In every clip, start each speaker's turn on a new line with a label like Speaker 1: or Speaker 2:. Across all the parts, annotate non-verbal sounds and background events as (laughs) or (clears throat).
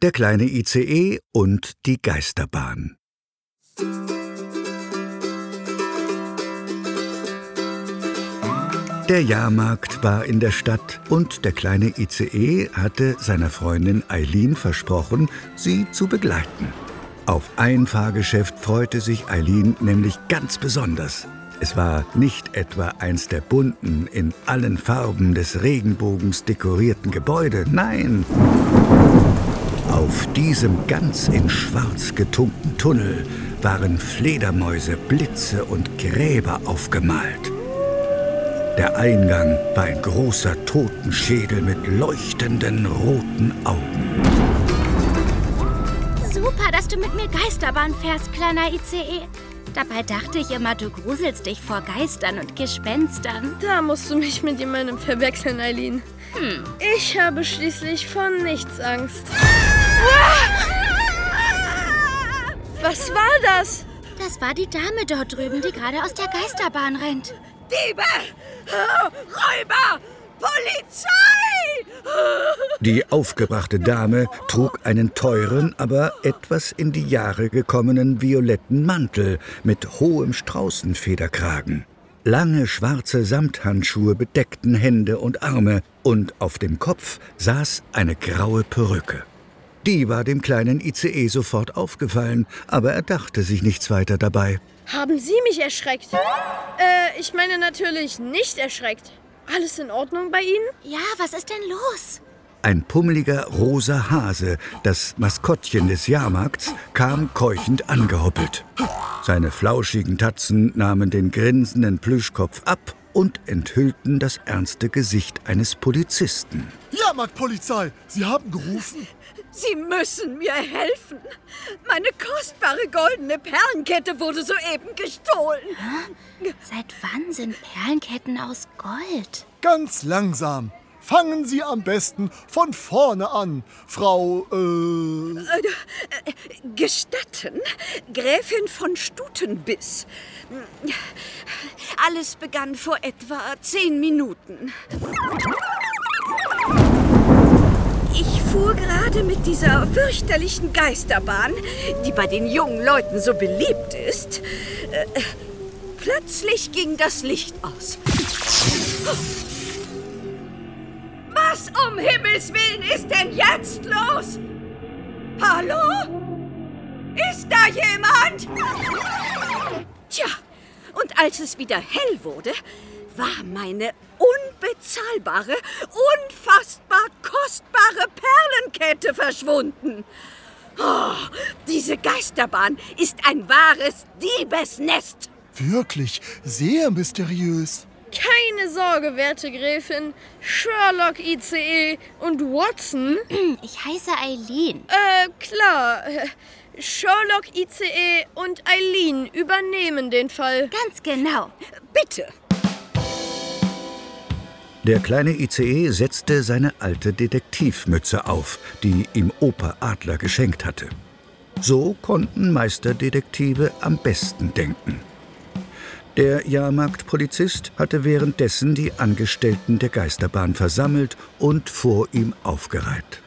Speaker 1: Der kleine ICE und die Geisterbahn. Der Jahrmarkt war in der Stadt und der kleine ICE hatte seiner Freundin Eileen versprochen, sie zu begleiten. Auf ein Fahrgeschäft freute sich Eileen nämlich ganz besonders. Es war nicht etwa eins der bunten, in allen Farben des Regenbogens dekorierten Gebäude, nein. Auf diesem ganz in schwarz getunkten Tunnel waren Fledermäuse, Blitze und Gräber aufgemalt. Der Eingang war ein großer Totenschädel mit leuchtenden roten Augen.
Speaker 2: Super, dass du mit mir Geisterbahn fährst, kleiner ICE. Dabei dachte ich immer, du gruselst dich vor Geistern und Gespenstern.
Speaker 3: Da musst du mich mit jemandem verwechseln, Eileen.
Speaker 2: Hm.
Speaker 3: Ich habe schließlich von nichts Angst. Was war das?
Speaker 2: Das war die Dame dort drüben, die gerade aus der Geisterbahn rennt.
Speaker 4: Diebe! Räuber! Polizei!
Speaker 1: Die aufgebrachte Dame trug einen teuren, aber etwas in die Jahre gekommenen violetten Mantel mit hohem Straußenfederkragen. Lange schwarze Samthandschuhe bedeckten Hände und Arme und auf dem Kopf saß eine graue Perücke. Die war dem kleinen ICE sofort aufgefallen, aber er dachte sich nichts weiter dabei.
Speaker 3: Haben Sie mich erschreckt? Äh, ich meine natürlich nicht erschreckt. Alles in Ordnung bei Ihnen?
Speaker 2: Ja, was ist denn los?
Speaker 1: Ein pummeliger rosa Hase, das Maskottchen des Jahrmarkts, kam keuchend angehoppelt. Seine flauschigen Tatzen nahmen den grinsenden Plüschkopf ab und enthüllten das ernste Gesicht eines Polizisten.
Speaker 5: Jahrmarktpolizei, Sie haben gerufen?
Speaker 4: Sie müssen mir helfen. Meine kostbare goldene Perlenkette wurde soeben gestohlen.
Speaker 2: Seit wann sind Perlenketten aus Gold?
Speaker 5: Ganz langsam. Fangen Sie am besten von vorne an, Frau, äh...
Speaker 4: Gestatten, Gräfin von Stutenbiss. Alles begann vor etwa zehn Minuten. Ich fuhr gerade mit dieser fürchterlichen Geisterbahn, die bei den jungen Leuten so beliebt ist. Äh, plötzlich ging das Licht aus. Was um Himmels Willen ist denn jetzt los? Hallo? Ist da jemand? Tja, und als es wieder hell wurde, war meine unbezahlbare, unfassbar kostbare Perlenkette verschwunden. Oh, diese Geisterbahn ist ein wahres Diebesnest.
Speaker 5: Wirklich sehr mysteriös.
Speaker 3: Keine Sorge, werte Gräfin. Sherlock ICE und Watson? (clears throat)
Speaker 2: Ich heiße Eileen.
Speaker 3: Äh, klar. Sherlock ICE und Eileen übernehmen den Fall.
Speaker 2: Ganz genau.
Speaker 4: Bitte.
Speaker 1: Der kleine ICE setzte seine alte Detektivmütze auf, die ihm Opa Adler geschenkt hatte. So konnten Meisterdetektive am besten denken. Der Jahrmarktpolizist hatte währenddessen die Angestellten der Geisterbahn versammelt und vor ihm aufgereiht.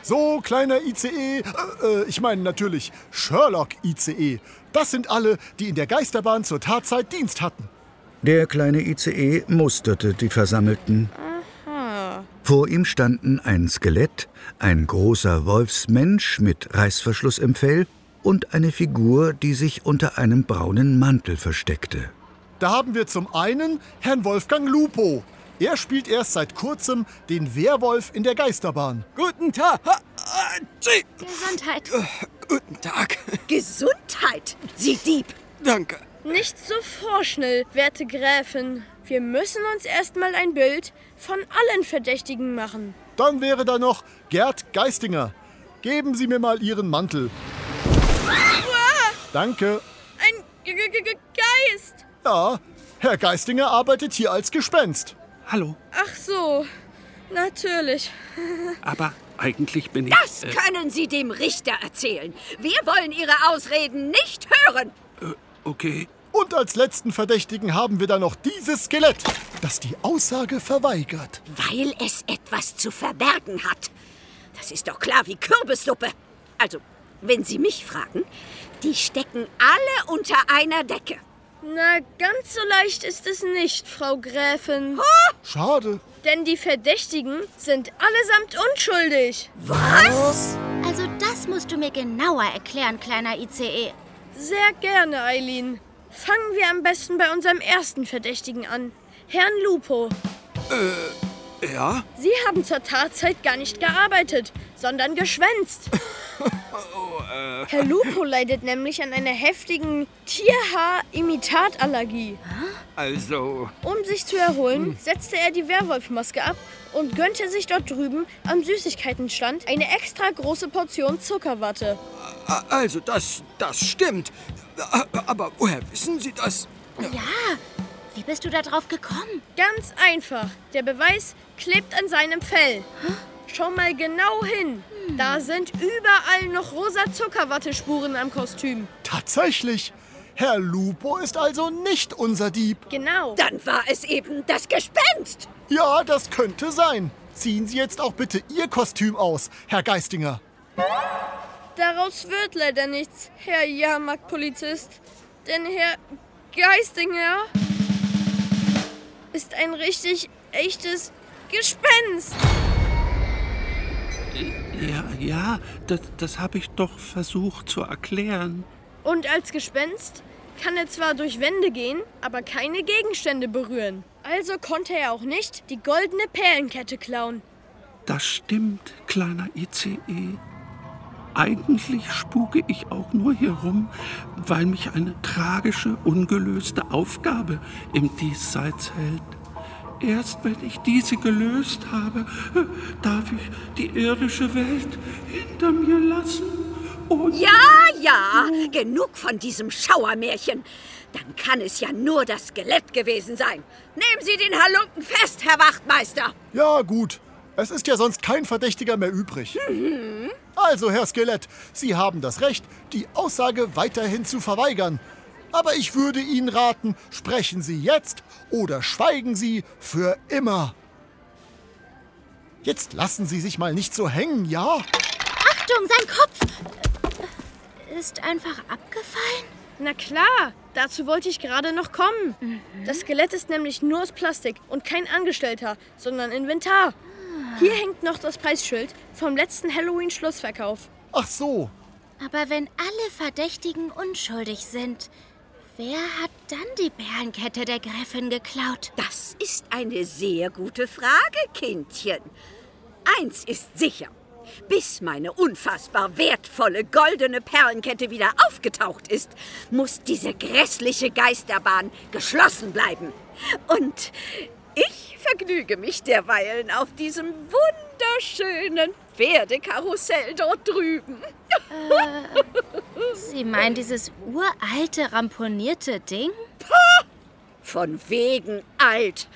Speaker 5: So, kleiner ICE, äh, äh, ich meine natürlich Sherlock ICE. Das sind alle, die in der Geisterbahn zur Tatzeit Dienst hatten.
Speaker 1: Der kleine ICE musterte die Versammelten. Vor ihm standen ein Skelett, ein großer Wolfsmensch mit Reißverschluss im Fell und eine Figur, die sich unter einem braunen Mantel versteckte.
Speaker 5: Da haben wir zum einen Herrn Wolfgang Lupo. Er spielt erst seit kurzem den Werwolf in der Geisterbahn.
Speaker 6: Guten Tag. Ah.
Speaker 2: Gesundheit.
Speaker 6: Guten Tag.
Speaker 4: Gesundheit, Sie Dieb.
Speaker 6: Danke.
Speaker 3: Nicht so vorschnell, werte Gräfin. Wir müssen uns erstmal ein Bild von allen Verdächtigen machen.
Speaker 5: Dann wäre da noch Gerd Geistinger. Geben Sie mir mal Ihren Mantel. Danke.
Speaker 3: Ein G -G -G Geist.
Speaker 5: Ja, Herr Geistinger arbeitet hier als Gespenst.
Speaker 6: Hallo.
Speaker 3: Ach so, natürlich. (laughs)
Speaker 6: Aber eigentlich bin ich.
Speaker 4: Das können Sie dem Richter erzählen. Wir wollen Ihre Ausreden nicht hören.
Speaker 6: Äh, okay.
Speaker 5: Und als letzten Verdächtigen haben wir da noch dieses Skelett, das die Aussage verweigert.
Speaker 4: Weil es etwas zu verbergen hat. Das ist doch klar wie Kürbissuppe. Also, wenn Sie mich fragen, die stecken alle unter einer Decke.
Speaker 3: Na, ganz so leicht ist es nicht, Frau Gräfin.
Speaker 5: Schade.
Speaker 3: Denn die Verdächtigen sind allesamt unschuldig.
Speaker 4: Was?
Speaker 2: Also das musst du mir genauer erklären, kleiner ICE.
Speaker 3: Sehr gerne, Eileen. Fangen wir am besten bei unserem ersten Verdächtigen an. Herrn Lupo.
Speaker 6: Ja?
Speaker 3: Sie haben zur Tatzeit gar nicht gearbeitet, sondern geschwänzt. (laughs) Herr Lupo leidet nämlich an einer heftigen Tierhaar-Imitatallergie.
Speaker 6: Also,
Speaker 3: Um sich zu erholen, setzte er die Werwolfmaske ab und gönnte sich dort drüben am Süßigkeitenstand eine extra große Portion Zuckerwatte.
Speaker 6: also das, das stimmt. Aber woher wissen Sie das?
Speaker 2: Ja, wie bist du da drauf gekommen?
Speaker 3: Ganz einfach. Der Beweis klebt an seinem Fell. Schau mal genau hin. Da sind überall noch rosa Zuckerwattespuren am Kostüm.
Speaker 5: Tatsächlich. Herr Lupo ist also nicht unser Dieb.
Speaker 3: Genau.
Speaker 4: Dann war es eben das Gespenst.
Speaker 5: Ja, das könnte sein. Ziehen Sie jetzt auch bitte Ihr Kostüm aus, Herr Geistinger.
Speaker 3: Daraus wird leider nichts, Herr Jahrmarktpolizist. Denn Herr Geistinger ist ein richtig echtes Gespenst.
Speaker 6: Ja, ja, das, das habe ich doch versucht zu erklären.
Speaker 3: Und als Gespenst kann er zwar durch Wände gehen, aber keine Gegenstände berühren. Also konnte er auch nicht die goldene Perlenkette klauen.
Speaker 6: Das stimmt, kleiner ICE. Eigentlich spuke ich auch nur hier rum, weil mich eine tragische, ungelöste Aufgabe im Diesseits hält. Erst wenn ich diese gelöst habe, darf ich die irdische Welt hinter mir lassen. Und
Speaker 4: Ja, ja, genug von diesem Schauermärchen. Dann kann es ja nur das Skelett gewesen sein. Nehmen Sie den Halunken fest, Herr Wachtmeister.
Speaker 5: Ja, gut. Es ist ja sonst kein Verdächtiger mehr übrig. Also, Herr Skelett, Sie haben das Recht, die Aussage weiterhin zu verweigern. Aber ich würde Ihnen raten, sprechen Sie jetzt oder schweigen Sie für immer. Jetzt lassen Sie sich mal nicht so hängen, ja?
Speaker 2: Achtung, sein Kopf ist einfach abgefallen.
Speaker 3: Na klar, dazu wollte ich gerade noch kommen. Das Skelett ist nämlich nur aus Plastik und kein Angestellter, sondern Inventar. Hier hängt noch das Preisschild vom letzten Halloween-Schlussverkauf.
Speaker 5: Ach so.
Speaker 2: Aber wenn alle Verdächtigen unschuldig sind, wer hat dann die Perlenkette der Gräfin geklaut?
Speaker 4: Das ist eine sehr gute Frage, Kindchen. Eins ist sicher. Bis meine unfassbar wertvolle goldene Perlenkette wieder aufgetaucht ist, muss diese grässliche Geisterbahn geschlossen bleiben. Und vergnüge mich derweilen auf diesem wunderschönen Pferdekarussell dort drüben.
Speaker 2: Sie meinen dieses uralte, ramponierte Ding?
Speaker 4: Von wegen alt.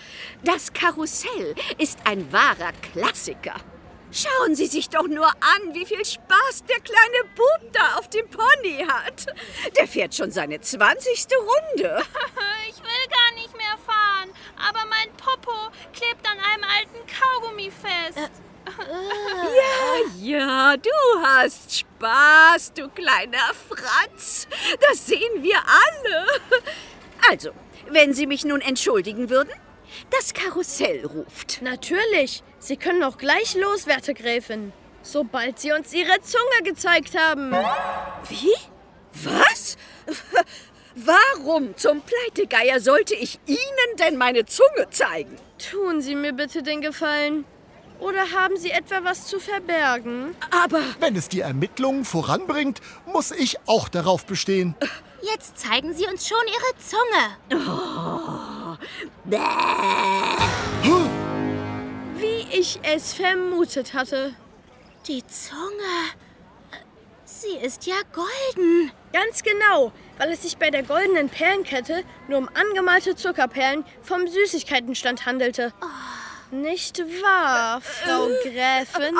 Speaker 4: Das Karussell ist ein wahrer Klassiker. Schauen Sie sich doch nur an, wie viel Spaß der kleine Bub da auf dem Pony hat. Der fährt schon seine 20. Runde. (laughs)
Speaker 7: Ich will gar nicht fahren, aber mein Popo klebt an einem alten Kaugummi fest. (laughs)
Speaker 4: Ja, du hast Spaß, du kleiner Franz. Das sehen wir alle. Also, wenn Sie mich nun entschuldigen würden, das Karussell ruft.
Speaker 3: Natürlich, Sie können auch gleich los, werte Gräfin. Sobald Sie uns Ihre Zunge gezeigt haben.
Speaker 4: Wie? Was? Warum zum Pleitegeier sollte ich Ihnen denn meine Zunge zeigen?
Speaker 3: Tun Sie mir bitte den Gefallen. Oder haben Sie etwa was zu verbergen?
Speaker 4: Aber
Speaker 5: Wenn es die Ermittlungen voranbringt, muss ich auch darauf bestehen.
Speaker 2: Jetzt zeigen Sie uns schon Ihre Zunge.
Speaker 3: Wie ich es vermutet hatte.
Speaker 2: Die Zunge. Äh, Sie ist ja golden.
Speaker 3: Ganz genau, weil es sich bei der goldenen Perlenkette nur um angemalte Zuckerperlen vom Süßigkeitenstand handelte. Nicht wahr, Frau Gräfin?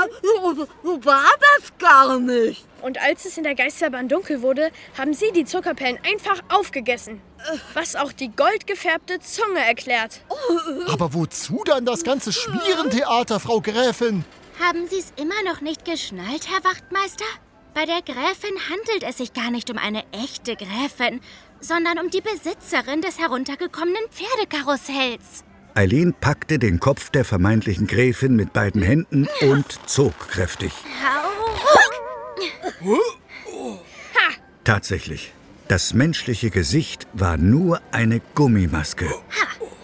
Speaker 4: war das gar nicht.
Speaker 3: Und als es in der Geisterbahn dunkel wurde, haben Sie die Zuckerperlen einfach aufgegessen. Was auch die goldgefärbte Zunge erklärt.
Speaker 5: Aber wozu dann das ganze Schmierentheater, Frau Gräfin?
Speaker 2: Haben Sie es immer noch nicht geschnallt, Herr Wachtmeister? Bei der Gräfin handelt es sich gar nicht um eine echte Gräfin, sondern um die Besitzerin des heruntergekommenen Pferdekarussells.
Speaker 1: Eileen packte den Kopf der vermeintlichen Gräfin mit beiden Händen und zog kräftig. Tatsächlich. Das menschliche Gesicht war nur eine Gummimaske.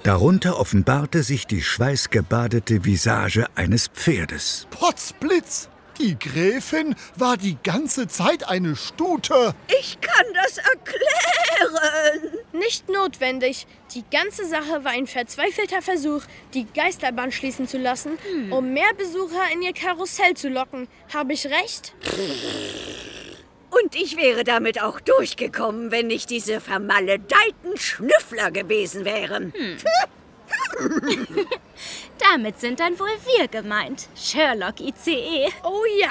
Speaker 1: Darunter offenbarte sich die schweißgebadete Visage eines Pferdes.
Speaker 5: Potzblitz! Die Gräfin war die ganze Zeit eine Stute.
Speaker 4: Ich kann das erklären.
Speaker 3: Nicht notwendig. Die ganze Sache war ein verzweifelter Versuch, die Geisterbahn schließen zu lassen, um mehr Besucher in ihr Karussell zu locken. Habe ich recht?
Speaker 4: Und ich wäre damit auch durchgekommen, wenn nicht diese vermaledeiten Schnüffler gewesen wären. (laughs)
Speaker 2: Damit sind dann wohl wir gemeint. Sherlock ICE.
Speaker 3: Oh ja.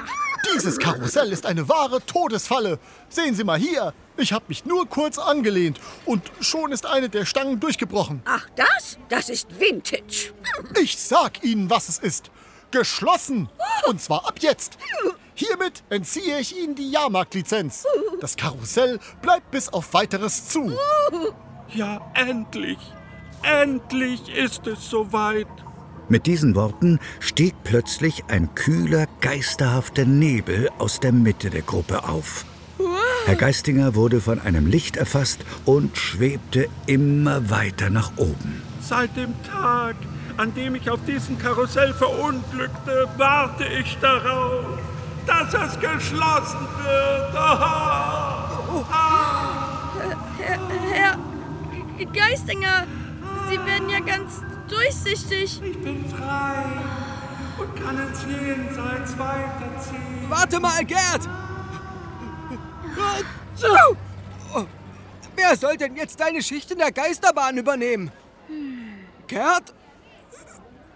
Speaker 5: Dieses Karussell ist eine wahre Todesfalle. Sehen Sie mal hier. Ich habe mich nur kurz angelehnt und schon ist eine der Stangen durchgebrochen.
Speaker 4: Ach das? Das ist Vintage.
Speaker 5: Ich sag Ihnen, was es ist. Geschlossen. Und zwar ab jetzt. Hiermit entziehe ich Ihnen die Jahrmarktlizenz. Das Karussell bleibt bis auf weiteres zu.
Speaker 6: Ja, endlich. Endlich ist es soweit.
Speaker 1: Mit diesen Worten stieg plötzlich ein kühler, geisterhafter Nebel aus der Mitte der Gruppe auf. Herr Geistinger wurde von einem Licht erfasst und schwebte immer weiter nach oben.
Speaker 6: Seit dem Tag, an dem ich auf diesem Karussell verunglückte, warte ich darauf, dass es geschlossen wird.
Speaker 3: Herr G- Geistinger, Sie werden ja ganz durchsichtig.
Speaker 6: Ich bin frei und kann ins Jenseits weiterziehen.
Speaker 8: Warte mal, Gerd! Oh, Wer soll denn jetzt deine Schicht in der Geisterbahn übernehmen? Gerd?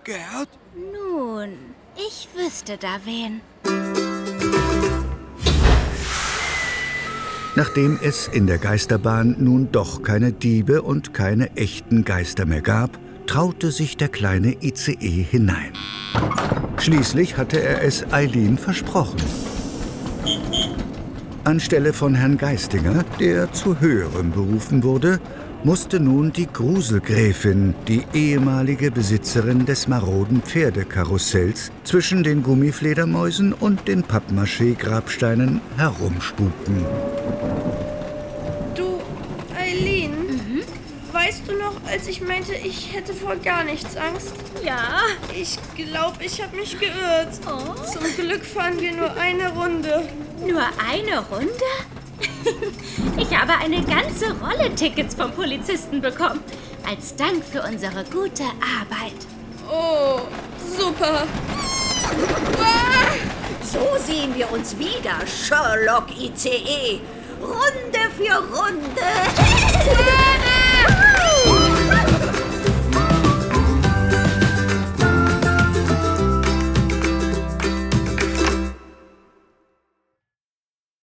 Speaker 8: Gerd?
Speaker 2: Nun, ich wüsste da wen.
Speaker 1: Nachdem es in der Geisterbahn nun doch keine Diebe und keine echten Geister mehr gab, traute sich der kleine ICE hinein. Schließlich hatte er es Eileen versprochen. Anstelle von Herrn Geistinger, der zu höherem berufen wurde, musste nun die Gruselgräfin, die ehemalige Besitzerin des maroden Pferdekarussells, zwischen den Gummifledermäusen und den Pappmaché-Grabsteinen herumspuken.
Speaker 3: Du, Eileen, weißt du noch, als ich meinte, ich hätte vor gar nichts Angst?
Speaker 2: Ja,
Speaker 3: Ich glaube, ich habe mich geirrt. Zum Glück fahren wir nur eine Runde.
Speaker 2: nur eine Runde? (laughs) Ich habe eine ganze Rolle Tickets vom Polizisten bekommen. Als Dank für unsere gute Arbeit.
Speaker 3: Oh, super.
Speaker 4: So sehen wir uns wieder, Sherlock ICE. Runde für Runde.